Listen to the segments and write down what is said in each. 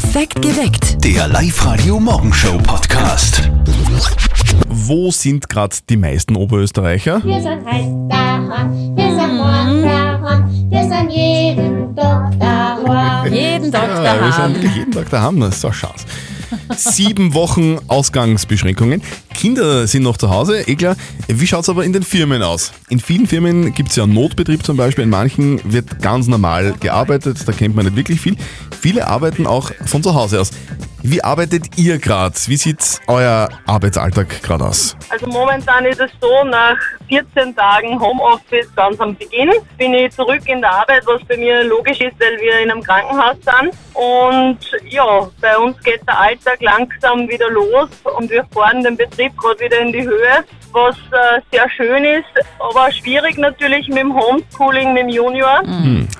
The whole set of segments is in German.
Perfekt geweckt. Der Live-Radio-Morgenshow-Podcast. Wo sind gerade die meisten Oberösterreicher? Wir sind heute daheim, wir sind morgen daheim, wir sind jeden Tag daheim. Jeden Tag Ja, wir sind daheim. jeden Tag daheim, das ist so Schatz. Sieben Wochen Ausgangsbeschränkungen. Kinder sind noch zu Hause, eh klar. Wie schaut es aber in den Firmen aus? In vielen Firmen gibt es ja Notbetrieb zum Beispiel, in manchen wird ganz normal gearbeitet, da kennt man nicht wirklich viel. Viele arbeiten auch von zu Hause aus. Wie arbeitet ihr gerade? Wie sieht euer Arbeitsalltag gerade aus? Also momentan ist es so, nach 14 Tagen Homeoffice ganz am Beginn bin ich zurück in der Arbeit, was bei mir logisch ist, weil wir in einem Krankenhaus sind. Und ja, bei uns geht der Alltag langsam wieder los und wir fahren den Betrieb gerade wieder in die Höhe, was äh, sehr schön ist, aber schwierig natürlich mit dem Homeschooling, mit dem Junior.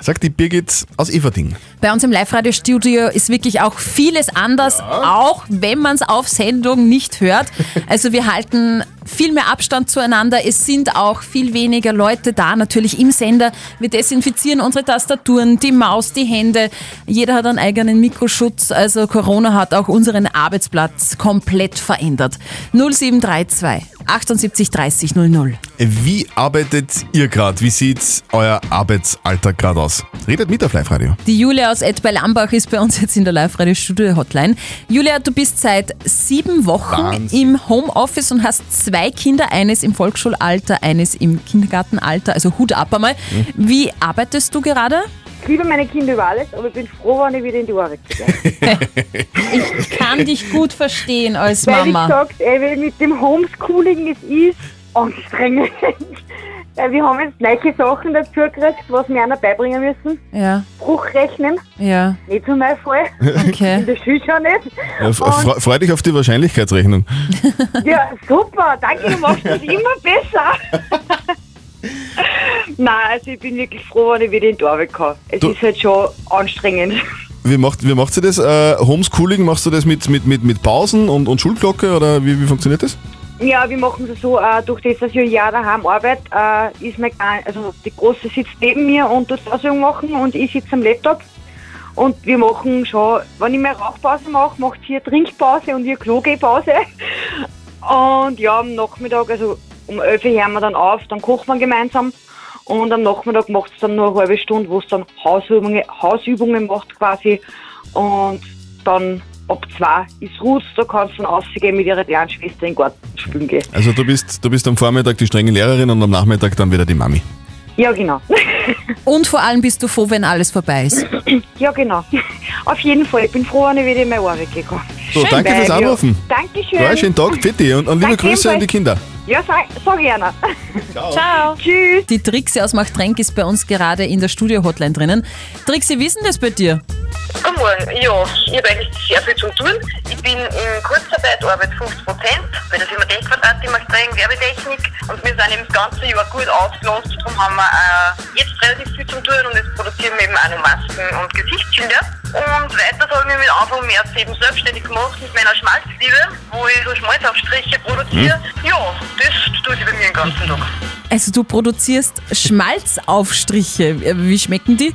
Sagt die Birgit aus Everding. Bei uns im Live-Radio-Studio ist wirklich auch vieles anders, auch wenn man es auf Sendung nicht hört. Also wir halten viel mehr Abstand zueinander. Es sind auch viel weniger Leute da, natürlich im Sender. Wir desinfizieren unsere Tastaturen, die Maus, die Hände. Jeder hat einen eigenen Mikroschutz. Also Corona hat auch unseren Arbeitsplatz komplett verändert. 0732 78 30 00. Wie arbeitet ihr gerade? Wie sieht euer Arbeitsalltag gerade aus? Redet mit auf Live-Radio. Die Julia aus Ed bei Lambach ist bei uns jetzt in der Live-Radio-Studio-Hotline. Julia, du bist seit sieben Wochen Wahnsinn. im Homeoffice und hast zwei Kinder, eines im Volksschulalter, eines im Kindergartenalter, also Hut ab einmal. Wie arbeitest du gerade? Ich liebe meine Kinder über alles, aber ich bin froh, wenn ich wieder in die Arbeit gehe. Ich kann dich gut verstehen als Weil ich Mama. gesagt, ey, weil mit dem Homeschooling, es ist anstrengend. Weil wir haben jetzt neue Sachen dazu gekriegt, was wir einer beibringen müssen. Ja, Bruchrechnen, ja, nicht so mein Fall. okay. In der Schule schon nicht. Ja, fre freu dich auf die Wahrscheinlichkeitsrechnung. Ja, super, danke, du machst das immer besser. Nein, also ich bin wirklich froh, wenn ich wieder in die Arbeit kann. Es Du- ist halt schon anstrengend. Wie macht, wie macht sie das? Äh, Homeschooling, machst du das mit, mit, mit, mit Pausen und, und Schulglocke oder wie, wie funktioniert das? Ja, wir machen es so, äh, durch das, dass ich ein Jahr daheim arbeite, äh, ist mein also die Große sitzt neben mir und tut Ausübung machen und ich sitze am Laptop. Und wir machen schon, wenn ich mehr Rauchpause mache, macht sie eine Trinkpause und wir Klogehpause. Und ja, am Nachmittag, also um 11 Uhr hören wir dann auf, dann kochen wir gemeinsam. Und am Nachmittag macht es dann nur eine halbe Stunde, wo es dann Hausübungen, Hausübungen macht quasi. Und dann ab zwei ist Ruhe, da kannst du dann rausgehen mit ihrer kleinen Schwester in den Garten spielen gehen. Also du bist, du bist am Vormittag die strenge Lehrerin und am Nachmittag dann wieder die Mami. Ja, genau. Und vor allem bist du froh, wenn alles vorbei ist. ja, genau. Auf jeden Fall. Ich bin froh, wenn ich wieder in meine Arbeit gehe. So, Schön, danke fürs Weil, ja. Anrufen. Dankeschön. Ja, schönen Tag, Fitti und, und liebe Danke Grüße an die. Kinder. Ja, sag, sag ich einer. Ciao. Tschüss. Die Trixie aus Machtränk ist bei uns gerade in der Studio-Hotline drinnen. Trixie, wie ist denn das bei dir? Guten Morgen. Ja, ich habe eigentlich sehr viel zu tun. Ich bin in Kurzarbeit, arbeite 50 Prozent bei der Firma Techquadrat, die macht streng Werbetechnik und wir sind eben das ganze Jahr gut ausgelastet. Darum haben wir äh, jetzt relativ viel zu tun und jetzt produzieren wir eben auch noch Masken und Gesichtsschilder. Und weiter habe ich mich mit Anfang März eben selbstständig gemacht mit meiner Schmalzliebe, wo ich so Schmalzaufstriche produziere. Ja, das tue ich bei mir den ganzen Tag. Also du produzierst Schmalzaufstriche. Wie schmecken die?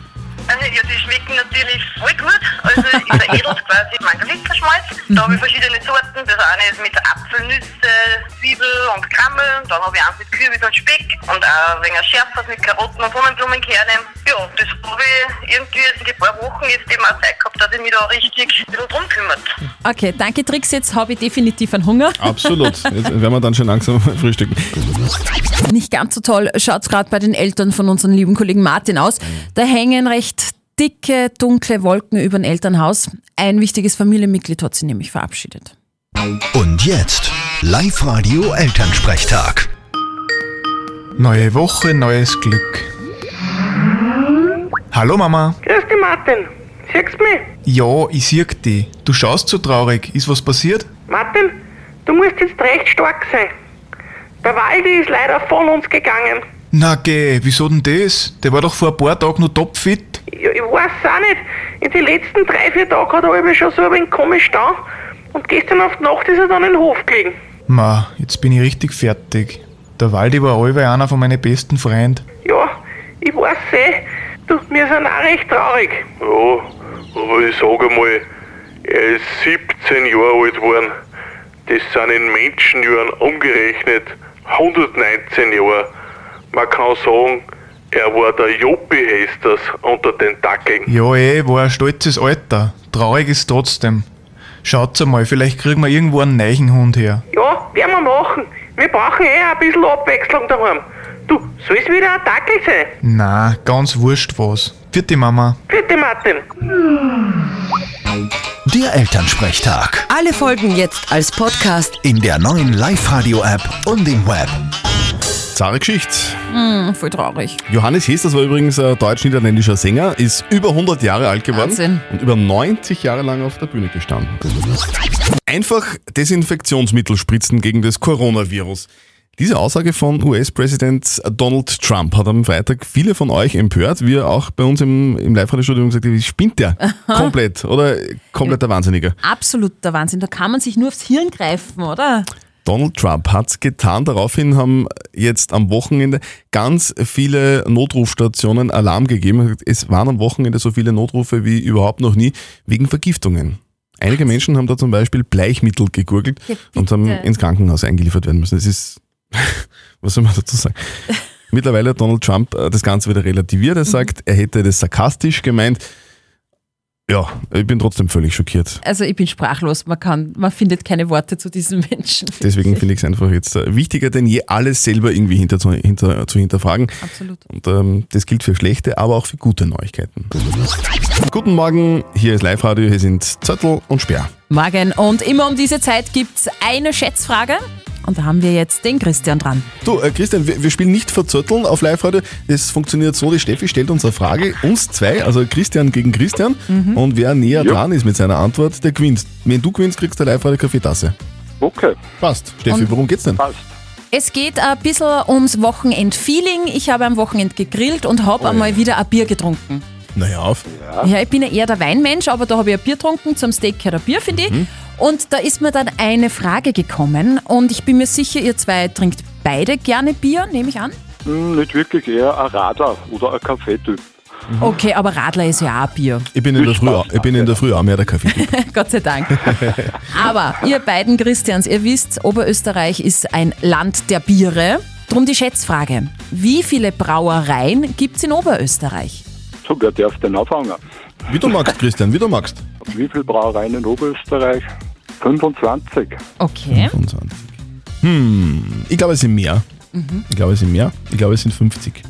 Also, ja, die schmecken natürlich voll gut. Also, ich veredelt quasi Margaritenschmalz. Da habe ich verschiedene Sorten. Das eine ist mit Apfelnüsse, Zwiebel und Krammeln. Dann habe ich eins mit Kürbis und Speck. Und auch ein wenig Schärfers mit Karotten und Sonnenblumenkernen. Ja, das habe ich irgendwie in die paar Wochen jetzt eben auch Zeit gehabt, dass ich mich da richtig ein bisschen drum kümmert. Okay, danke Trix. Jetzt habe ich definitiv einen Hunger. Absolut. Jetzt werden wir dann schon langsam frühstücken. Nicht ganz so toll schaut es gerade bei den Eltern von unserem lieben Kollegen Martin aus. Da hängen recht dicke, dunkle Wolken über dem Elternhaus. Ein wichtiges Familienmitglied hat sie nämlich verabschiedet. Und jetzt Live-Radio Elternsprechtag. Neue Woche, neues Glück. Hallo Mama. Grüß dich, Martin. Siehst du mich? Ja, ich sieh dich. Du schaust so traurig. Ist was passiert? Martin, du musst jetzt recht stark sein. Der Waldi ist leider von uns gegangen. Na geh, wieso denn das? Der war doch vor ein paar Tagen noch topfit. Ich, ich weiß auch nicht. In den letzten drei, vier Tagen hat er aber schon so ein wenig komisch da. Und gestern auf die Nacht ist er dann in den Hof gelegen. Ma, jetzt bin ich richtig fertig. Der Waldi war allweil einer von meinen besten Freunden. Ja, ich weiß eh. Du, wir sind auch recht traurig. Ja, aber ich sage mal, Er ist 17 Jahre alt geworden. Das sind in Menschenjahren umgerechnet 119 Jahre. Man kann sagen, er war der Joppi Hesters unter den Dackeln. Ja, eh, war ein stolzes Alter. Traurig ist trotzdem. Schaut's einmal, vielleicht kriegen wir irgendwo einen neuen Hund her. Ja, werden wir machen. Wir brauchen eh ein bisschen Abwechslung daheim. Du, soll es wieder ein Dackel sein? Na, ganz wurscht was. Vierte Mama. Bitte, Martin. Der Elternsprechtag. Alle Folgen jetzt als Podcast. In der neuen Live-Radio-App und im Web. Zahre Geschichte. Hm, voll traurig. Johannes Hess, das war übrigens ein deutsch-niederländischer Sänger, ist über 100 Jahre alt geworden Wahnsinn. und über 90 Jahre lang auf der Bühne gestanden. Einfach Desinfektionsmittel spritzen gegen das Coronavirus. Diese Aussage von US-Präsident Donald Trump hat am Freitag viele von euch empört, wie er auch bei uns im, im Live-Radio-Studio gesagt hat, spinnt der komplett oder kompletter Wahnsinniger. Absoluter Wahnsinn. Da kann man sich nur aufs Hirn greifen, oder? Donald Trump hat's getan. Daraufhin haben jetzt am Wochenende ganz viele Notrufstationen Alarm gegeben. Es waren am Wochenende so viele Notrufe wie überhaupt noch nie wegen Vergiftungen. Einige Menschen haben da zum Beispiel Bleichmittel gegurgelt Ja, und haben ins Krankenhaus eingeliefert werden müssen. Das ist, was soll man dazu sagen? Mittlerweile hat Donald Trump äh, das Ganze wieder relativiert. Mhm. Er sagt, er hätte das sarkastisch gemeint. Ja, ich bin trotzdem völlig schockiert. Also ich bin sprachlos. Man kann, man findet keine Worte zu diesem Menschen. Deswegen finde ich es einfach jetzt äh, wichtiger denn je, alles selber irgendwie hinter, zu, hinter, zu hinterfragen. Absolut. Und ähm, das gilt für schlechte, aber auch für gute Neuigkeiten. Guten Morgen, hier ist Live-Radio, hier sind Zettel und Sperr. Morgen. Und immer um diese Zeit gibt's eine Schätzfrage. Und da haben wir jetzt den Christian dran. Du, äh, Christian, wir, wir spielen nicht verzötteln auf Live-Radio. Das funktioniert so, die Steffi stellt uns eine Frage, uns zwei, also Christian gegen Christian. Und wer näher dran ist mit seiner Antwort, der gewinnt. Wenn du gewinnst, kriegst du eine Live-Radio-Kaffeetasse. Okay, Passt. Steffi, Und- worum geht's denn? passt. Es geht ein bisschen ums Wochenend-Feeling. Ich habe am Wochenend gegrillt und habe einmal wieder ein Bier getrunken. Naja, auf. Ja, ich bin ja eher der Weinmensch, aber da habe ich ein Bier getrunken, zum Steak gehört ein Bier, finde ich. Und da ist mir dann eine Frage gekommen und ich bin mir sicher, ihr zwei trinkt beide gerne Bier, nehme ich an. Hm, nicht wirklich, eher ein Radler oder ein Kaffeetyp. Okay, aber Radler ist ja auch Bier. Ich bin in der Früh, auch- ich bin in der Früh auch mehr der Kaffee. Gott sei Dank. Aber ihr beiden Christians, ihr wisst, Oberösterreich ist ein Land der Biere. Drum die Schätzfrage. Wie viele Brauereien gibt es in Oberösterreich? So, wer darf denn anfangen? Wie du magst, Christian, wie du magst. Wie viele Brauereien in Oberösterreich? 25. Okay. 25. Hm, ich glaube, es sind mehr. Ich glaube, es sind mehr. Ich glaube, es sind 50.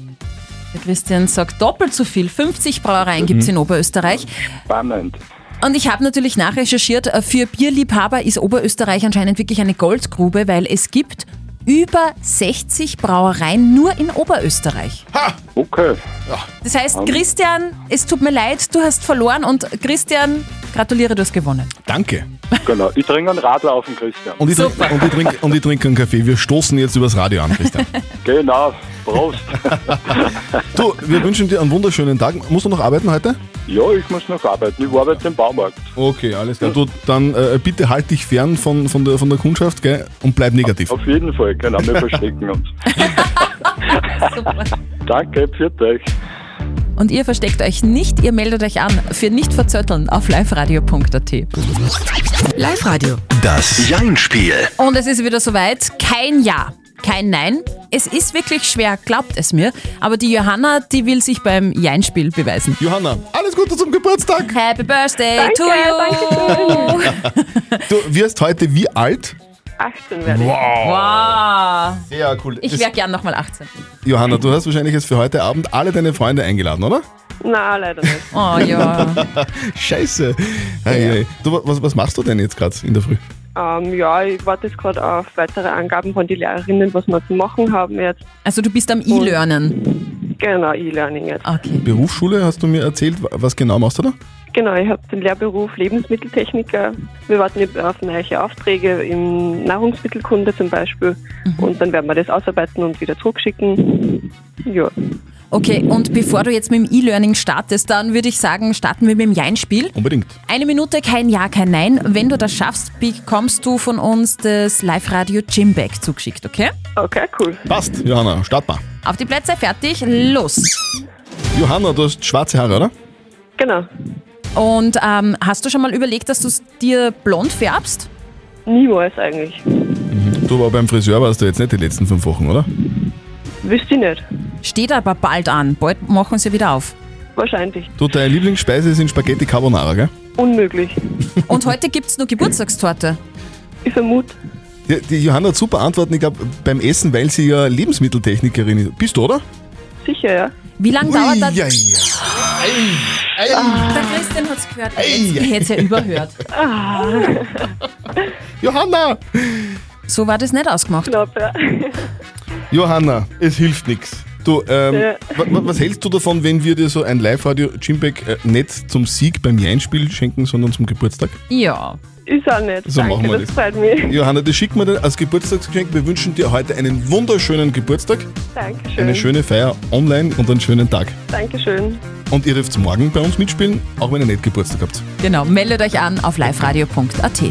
Der Christian sagt doppelt so viel. 50 Brauereien gibt es in Oberösterreich. Spannend. Und ich habe natürlich nachrecherchiert, äh, für Bierliebhaber ist Oberösterreich anscheinend wirklich eine Goldgrube, weil es gibt über 60 Brauereien nur in Oberösterreich. Okay, Das heißt, Christian, es tut mir leid, du hast verloren und Christian, gratuliere, du hast gewonnen. Danke. genau. Ich trinke einen Radler auf den Christian. Und ich, trink, Super. und, ich trink, und ich trinke einen Kaffee. Wir stoßen jetzt übers Radio an, Christian. Genau, Prost. Du, wir wünschen dir einen wunderschönen Tag. Musst du noch arbeiten heute? Ja, ich muss noch arbeiten. Ich arbeite im Baumarkt. Okay, alles klar. Du, dann äh, bitte halt dich fern von, von, der, von der Kundschaft gell, und bleib negativ. Auf jeden Fall, genau. Wir verstecken uns. Super. Danke, für euch. Und ihr versteckt euch nicht, ihr meldet euch an für nicht verzötteln auf liveradio.at. Live-Radio. Das Jein-Spiel. Und es ist wieder soweit, kein Ja, kein Nein. Es ist wirklich schwer, glaubt es mir. Aber die Johanna, die will sich beim Jein-Spiel beweisen. Johanna, alles Gute zum Geburtstag. Happy Birthday Danke, to you! Du wirst heute wie alt? 18 werde ich. Wow! Sehr cool. Ich wäre gern nochmal 18. Johanna, du hast wahrscheinlich jetzt für heute Abend alle deine Freunde eingeladen, oder? Nein, leider nicht. Oh ja. Scheiße. Hey, hey. Du, was, was machst du denn jetzt gerade in der Früh? Ähm, ja, ich warte jetzt gerade auf weitere Angaben von den Lehrerinnen, was wir zu machen haben jetzt. Also du bist am E-Learnen. Genau, E-Learning jetzt. Okay. Berufsschule, hast du mir erzählt, was genau machst du da? Genau, ich habe den Lehrberuf Lebensmitteltechniker. Wir warten jetzt auf neue Aufträge im Nahrungsmittelkunde zum Beispiel. Und dann werden wir das ausarbeiten und wieder zurückschicken. Ja. Okay, und bevor du jetzt mit dem E-Learning startest, dann würde ich sagen, starten wir mit dem Jein-Spiel. Unbedingt. Eine Minute, kein Ja, kein Nein. Wenn du das schaffst, bekommst du von uns das Live-Radio Gymbag zugeschickt, okay? Okay, cool. Passt, Johanna, start mal. Auf die Plätze, fertig, los. Johanna, du hast schwarze Haare, oder? Genau. Und ähm, hast du schon mal überlegt, dass du es dir blond färbst? Niemals eigentlich. Du aber beim Friseur warst du jetzt nicht die letzten fünf Wochen, oder? Wüsste ich nicht. Steht aber bald an. Bald machen sie wieder auf. Wahrscheinlich. Du, deine Lieblingsspeise sind Spaghetti Carbonara, gell? Unmöglich. Und heute gibt es nur Geburtstagstorte. Ich vermute. Die, die Johanna hat super Antworten, ich glaube, beim Essen, weil sie ja Lebensmitteltechnikerin ist. Bist du, oder? Sicher, ja. Wie lange dauert das? Ja, ja. Ah, der Christian hat es gehört. Ich hätte es ja überhört. Johanna! So war das nicht ausgemacht. Knapp, ja. Johanna, es hilft nichts. Du, ähm, wa- was hältst du davon, wenn wir dir so ein Live-Radio Jimbeck äh, nicht zum Sieg beim Jeinspiel schenken, sondern zum Geburtstag? Ja. Ist auch nicht. So Danke, machen wir das das. freut mich. Johanna, das schicken wir dir als Geburtstagsgeschenk. Wir wünschen dir heute einen wunderschönen Geburtstag, Dankeschön. eine schöne Feier online und einen schönen Tag. Dankeschön. Und ihr dürft morgen bei uns mitspielen, auch wenn ihr nicht Geburtstag habt. Genau, meldet euch an auf liveradio.at.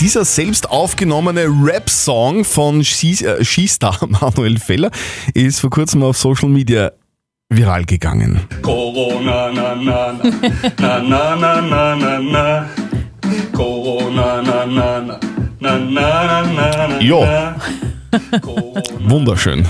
Dieser selbst aufgenommene Rap-Song von Skis- äh, Skistar Manuel Feller ist vor kurzem auf Social Media viral gegangen. Corona, na, na, na, na, na, na, na, na. Corona, na, na, na, na, na, na, na, Ja. Wunderschön.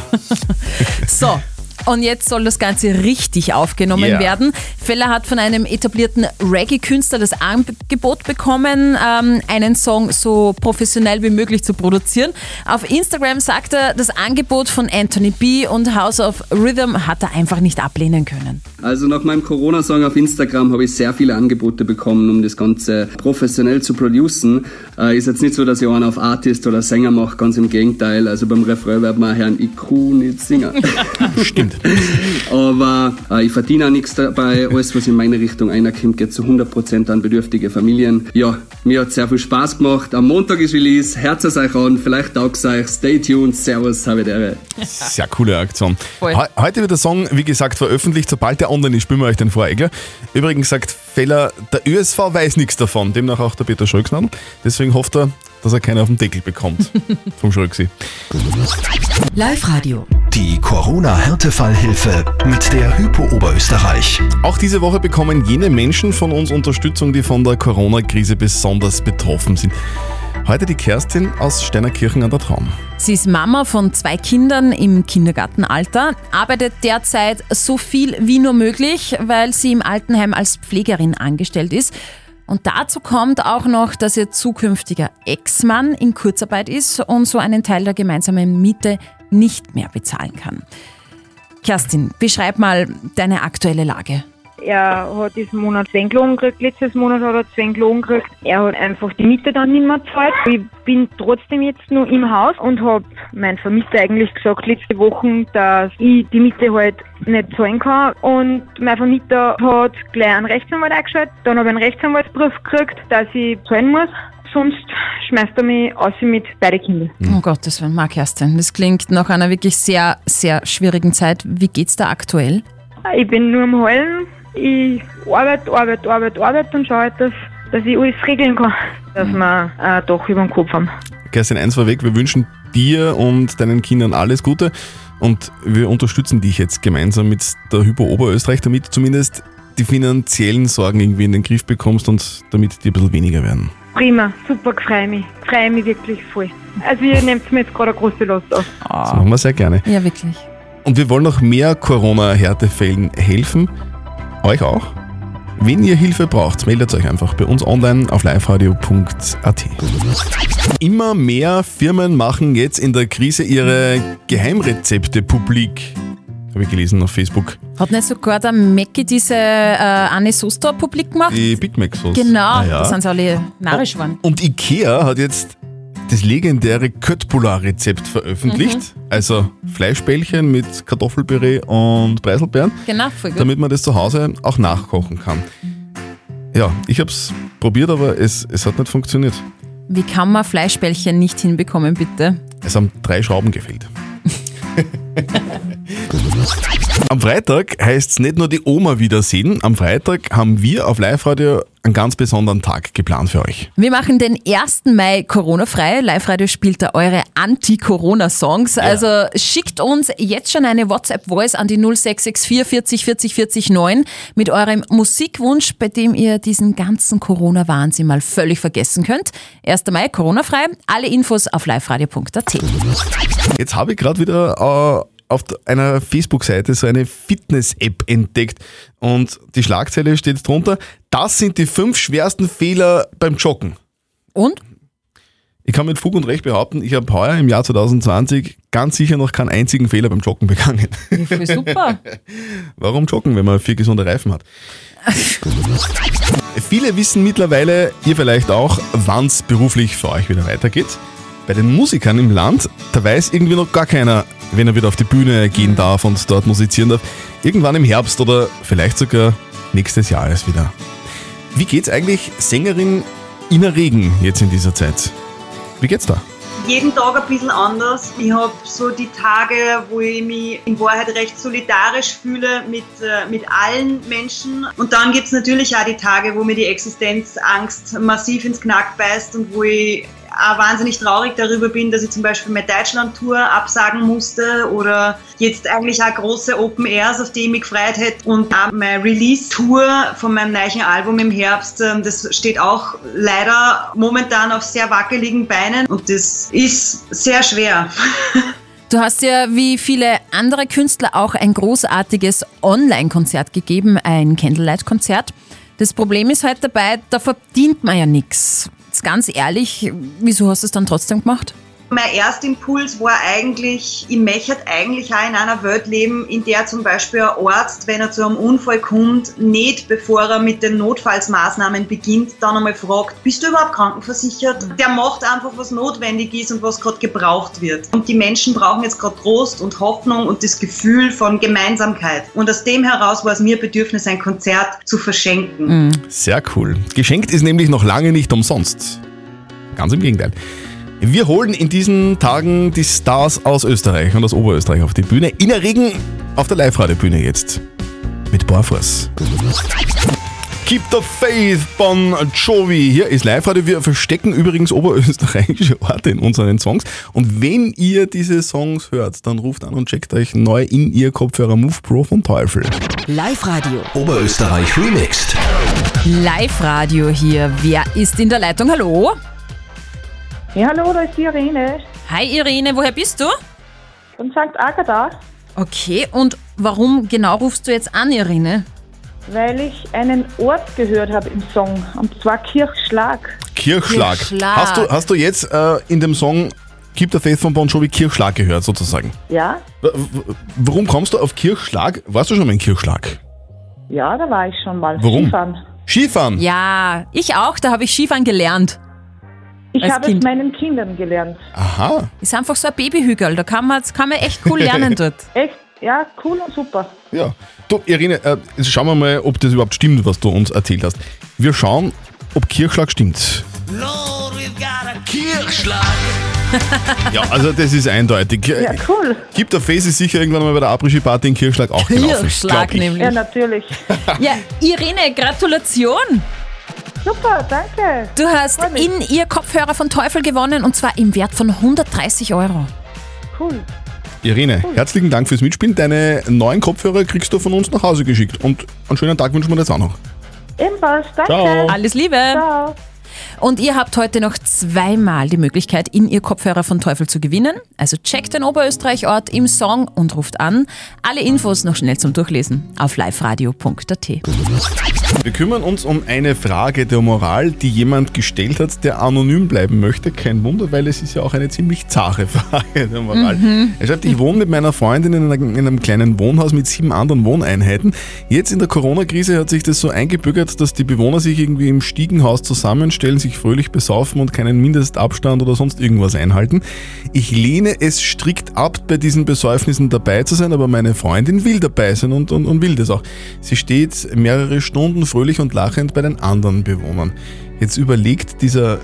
So. Und jetzt soll das Ganze richtig aufgenommen Yeah. werden. Feller hat von einem etablierten Reggae-Künstler das Angebot bekommen, ähm, einen Song so professionell wie möglich zu produzieren. Auf Instagram sagt er, das Angebot von Anthony B. und House of Rhythm hat er einfach nicht ablehnen können. Also nach meinem Corona-Song auf Instagram habe ich sehr viele Angebote bekommen, um das Ganze professionell zu producen. Äh, ist jetzt nicht so, dass ich einen auf Artist oder Sänger mache, ganz im Gegenteil. Also beim Refrain wird man Herrn IQ nicht singen. Stimmt. Aber äh, ich verdiene auch nichts dabei. Alles, was in meine Richtung einerkommt, geht zu 100% an bedürftige Familien. Ja, mir hat sehr viel Spaß gemacht. Am Montag ist Release. Herz es euch an. Vielleicht taugt's euch. Stay tuned. Servus, habe der. Sehr coole Aktion. Voll. Heu- Heute wird der Song, wie gesagt, veröffentlicht. Sobald der online ist, spielen wir euch den vor, Egler. Übrigens sagt Feller, der ÖSV weiß nichts davon. Demnach auch der Peter Schröcksnadel. Deswegen hofft er, dass er keinen auf den Deckel bekommt vom Schröcksi. Live-Radio. Die Corona-Härtefallhilfe mit der Hypo Oberösterreich. Auch diese Woche bekommen jene Menschen von uns Unterstützung, die von der Corona-Krise besonders betroffen sind. Heute die Kerstin aus Steinerkirchen an der Traum. Sie ist Mama von zwei Kindern im Kindergartenalter, arbeitet derzeit so viel wie nur möglich, weil sie im Altenheim als Pflegerin angestellt ist. Und dazu kommt auch noch, dass ihr zukünftiger Ex-Mann in Kurzarbeit ist und so einen Teil der gemeinsamen Miete nicht mehr bezahlen kann. Kerstin, beschreib mal deine aktuelle Lage. Er hat diesen Monat 10 Lohn gekriegt, letztes Monat hat er 10 Lohn gekriegt. Er hat einfach die Miete dann nicht mehr gezahlt. Ich bin trotzdem jetzt nur im Haus und habe mein Vermieter eigentlich gesagt letzte Woche, dass ich die Miete halt nicht zahlen kann. Und mein Vermieter hat gleich einen Rechtsanwalt eingeschaltet. Dann habe ich einen Rechtsanwaltsbrief gekriegt, dass ich zahlen muss. Sonst schmeißt er mich aus mit beide Kinder. Oh Gottes Willen, Mark Kerstin, das klingt nach einer wirklich sehr, sehr schwierigen Zeit. Wie geht's da aktuell? Ich bin nur am Heulen. Ich arbeite, arbeite, arbeite, arbeite und schaue halt, dass, dass ich alles regeln kann. Dass wir ein Dach über dem Kopf haben. Kerstin, eins vorweg, wir wünschen dir und deinen Kindern alles Gute und wir unterstützen dich jetzt gemeinsam mit der Hypo Oberösterreich, damit du zumindest die finanziellen Sorgen irgendwie in den Griff bekommst und damit die ein bisschen weniger werden. Prima, super, freue mich. Freue mich wirklich voll. Also ihr nehmt mir jetzt gerade eine große Last auf. Das machen wir sehr gerne. Ja, wirklich. Und wir wollen noch mehr Corona-Härtefällen helfen. Euch auch. Wenn ihr Hilfe braucht, meldet euch einfach bei uns online auf liveradio.at. Immer mehr Firmen machen jetzt in der Krise ihre Geheimrezepte publik. Habe ich gelesen auf Facebook. Hat nicht sogar der Mackie diese äh, Anne Soster publik gemacht? Die Big Mac Sauce. Genau, Ah, ja. da sind sie alle narrisch geworden. Und Ikea hat jetzt das legendäre Köttbullar-Rezept veröffentlicht. Also Fleischbällchen mit Kartoffelpüree und Preiselbeeren. Genau, voll gut. damit man das zu Hause auch nachkochen kann. Ja, ich habe es probiert, aber es, es hat nicht funktioniert. Wie kann man Fleischbällchen nicht hinbekommen, bitte? Es haben drei Schrauben gefehlt. Am Freitag heißt es nicht nur die Oma wiedersehen, am Freitag haben wir auf Live-Radio einen ganz besonderen Tag geplant für euch. Wir machen den 1. Mai Corona-frei. Live-Radio spielt da eure Anti-Corona-Songs. Also schickt uns jetzt schon eine WhatsApp-Voice an die 0664 40 40 40 9 mit eurem Musikwunsch, bei dem ihr diesen ganzen Corona-Wahnsinn mal völlig vergessen könnt. 1. Mai Corona-frei. Alle Infos auf liveradio.at. Jetzt habe ich gerade wieder äh, auf einer Facebook-Seite so eine Fitness-App entdeckt und die Schlagzeile steht drunter, das sind die fünf schwersten Fehler beim Joggen. Und? Ich kann mit Fug und Recht behaupten, ich habe heuer im Jahr 2020 ganz sicher noch keinen einzigen Fehler beim Joggen begangen. Voll super. Warum joggen, wenn man vier gesunde Reifen hat? Viele wissen mittlerweile, ihr vielleicht auch, wann es beruflich für euch wieder weitergeht. Bei den Musikern im Land, da weiß irgendwie noch gar keiner, wenn er wieder auf die Bühne gehen darf und dort musizieren darf. Irgendwann im Herbst oder vielleicht sogar nächstes Jahr erst wieder. Wie geht's eigentlich Sängerin Ina Regen jetzt in dieser Zeit? Wie geht's da? jeden Tag ein bisschen anders. Ich habe so die Tage, wo ich mich in Wahrheit recht solidarisch fühle mit, äh, mit allen Menschen. Und dann gibt es natürlich auch die Tage, wo mir die Existenzangst massiv ins Knack beißt und wo ich auch wahnsinnig traurig darüber bin, dass ich zum Beispiel meine Deutschland-Tour absagen musste oder jetzt eigentlich auch große Open Airs, auf die ich mich gefreut hätte und auch meine Release-Tour von meinem neuen Album im Herbst, ähm, das steht auch leider momentan auf sehr wackeligen Beinen und das ist sehr schwer. Du hast ja wie viele andere Künstler auch ein großartiges Online-Konzert gegeben, ein Candlelight-Konzert. Das Problem ist halt dabei, da verdient man ja nichts. Ganz ehrlich, wieso hast du es dann trotzdem gemacht? Mein Erstimpuls war eigentlich, ich möchte eigentlich auch in einer Welt leben, in der zum Beispiel ein Arzt, wenn er zu einem Unfall kommt, nicht bevor er mit den Notfallsmaßnahmen beginnt, dann einmal fragt, bist du überhaupt krankenversichert? Der macht einfach, was notwendig ist und was gerade gebraucht wird. Und die Menschen brauchen jetzt gerade Trost und Hoffnung und das Gefühl von Gemeinsamkeit. Und aus dem heraus war es mir Bedürfnis, ein Konzert zu verschenken. Sehr cool. Geschenkt ist nämlich noch lange nicht umsonst. Ganz im Gegenteil. Wir holen in diesen Tagen die Stars aus Österreich und aus Oberösterreich auf die Bühne. In der Regen auf der Live-Radio-Bühne jetzt. Mit Barfuß. Keep the Faith von Jovi. Hier ist Live-Radio. Wir verstecken übrigens oberösterreichische Orte in unseren Songs. Und wenn ihr diese Songs hört, dann ruft an und checkt euch neu in ihr Kopfhörer Move Pro von Teufel. Live-Radio. Oberösterreich remixed. Live-Radio hier. Wer ist in der Leitung? Hallo? Ja, hallo, da ist die Irene. Hi Irene, woher bist du? Von St. Agatha. Okay, und warum genau rufst du jetzt an, Irene? Weil ich einen Ort gehört habe im Song, und zwar Kirchschlag. Kirchschlag. Kirchschlag. Hast, du, hast du jetzt äh, in dem Song Keep the Faith von Bon Jovi Kirchschlag gehört, sozusagen? Ja? W- w- Warum kommst du auf Kirchschlag? Warst du schon mal in Kirchschlag? Ja, da war ich schon mal. Warum? Skifahren. Skifahren? Ja, ich auch, da habe ich Skifahren gelernt. Ich Als habe es Kind. meinen Kindern gelernt. Aha. Ist einfach so ein Babyhügel, da kann man, kann man echt cool lernen dort. Echt? Ja, cool und super. Ja. Du, Irene, äh, jetzt schauen wir mal, ob das überhaupt stimmt, was du uns erzählt hast. Wir schauen, ob Kirchschlag stimmt. Kirchschlag. Ja, also das ist eindeutig. Ja, cool. Gibt der Face ist sicher irgendwann mal bei der Après-Ski-Party in Kirchschlag auch gelaufen. Kirchschlag nämlich. Ja, natürlich. Ja, Irene, Gratulation! Super, danke. Du hast in ihr Kopfhörer von Teufel gewonnen und zwar im Wert von 130 Euro. Cool. Irene, herzlichen Dank fürs Mitspielen. Deine neuen Kopfhörer kriegst du von uns nach Hause geschickt. Und einen schönen Tag wünschen wir dir jetzt auch noch. Ebenfalls, danke. Ciao. Alles Liebe! Ciao. Und ihr habt heute noch zweimal die Möglichkeit, in ihr Kopfhörer von Teufel zu gewinnen. Also checkt den Oberösterreich-Ort im Song und ruft an. Alle Infos noch schnell zum Durchlesen auf liveradio.at. Wir kümmern uns um eine Frage der Moral, die jemand gestellt hat, der anonym bleiben möchte. Kein Wunder, weil es ist ja auch eine ziemlich zahre Frage der Moral. Mhm. Er schreibt, ich wohne mit meiner Freundin in, einer, in einem kleinen Wohnhaus mit sieben anderen Wohneinheiten. Jetzt in der Corona-Krise hat sich das so eingebürgert, dass die Bewohner sich irgendwie im Stiegenhaus zusammenstellen, sich fröhlich besaufen und keinen Mindestabstand oder sonst irgendwas einhalten. Ich lehne es strikt ab, bei diesen Besäufnissen dabei zu sein, aber meine Freundin will dabei sein und, und, und will das auch. Sie steht mehrere Stunden fröhlich und lachend bei den anderen Bewohnern. Jetzt überlegt dieser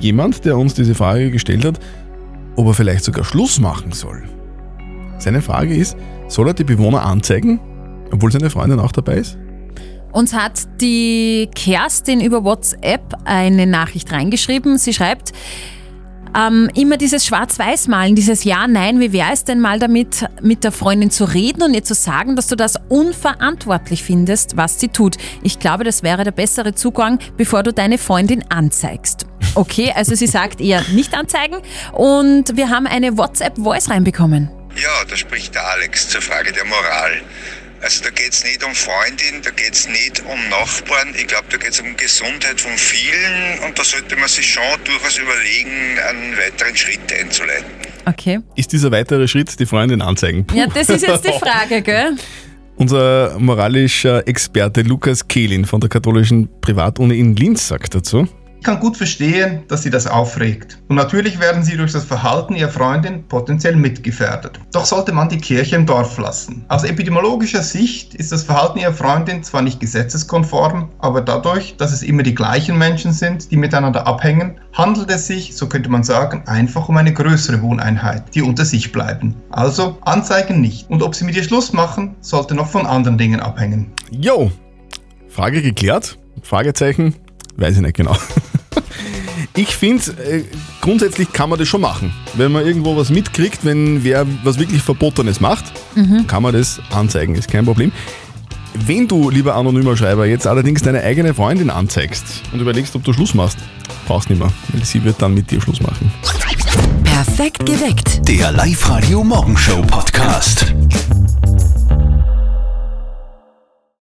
jemand, der uns diese Frage gestellt hat, ob er vielleicht sogar Schluss machen soll. Seine Frage ist, soll er die Bewohner anzeigen, obwohl seine Freundin auch dabei ist? Uns hat die Kerstin über WhatsApp eine Nachricht reingeschrieben. Sie schreibt, ähm, immer dieses Schwarz-Weiß-Malen, dieses Ja, Nein, wie wäre es denn mal damit, mit der Freundin zu reden und ihr zu sagen, dass du das unverantwortlich findest, was sie tut. Ich glaube, das wäre der bessere Zugang, bevor du deine Freundin anzeigst. Okay, also sie sagt eher nicht anzeigen und wir haben eine WhatsApp-Voice reinbekommen. Ja, da spricht der Alex zur Frage der Moral. Also da geht es nicht um Freundin, da geht es nicht um Nachbarn. Ich glaube, da geht es um Gesundheit von vielen und da sollte man sich schon durchaus überlegen, einen weiteren Schritt einzuleiten. Okay. Ist dieser weitere Schritt die Freundin anzeigen? Puh. Ja, das ist jetzt die Frage, gell? Unser moralischer Experte Lukas Kehlin von der katholischen Privatuni in Linz sagt dazu. Ich kann gut verstehen, dass sie das aufregt. Und natürlich werden sie durch das Verhalten ihrer Freundin potenziell mitgefährdet. Doch sollte man die Kirche im Dorf lassen. Aus epidemiologischer Sicht ist das Verhalten ihrer Freundin zwar nicht gesetzeskonform, aber dadurch, dass es immer die gleichen Menschen sind, die miteinander abhängen, handelt es sich, so könnte man sagen, einfach um eine größere Wohneinheit, die unter sich bleiben. Also anzeigen nicht. Und ob sie mit ihr Schluss machen, sollte noch von anderen Dingen abhängen. Jo, Frage geklärt? Fragezeichen? Weiß ich nicht genau. Ich finde, äh, grundsätzlich kann man das schon machen. Wenn man irgendwo was mitkriegt, wenn wer was wirklich Verbotenes macht, Mhm. kann man das anzeigen, ist kein Problem. Wenn du, lieber anonymer Schreiber, jetzt allerdings deine eigene Freundin anzeigst und überlegst, ob du Schluss machst, brauchst nicht mehr, weil sie wird dann mit dir Schluss machen. Perfekt geweckt. Der Live-Radio Morgenshow Podcast.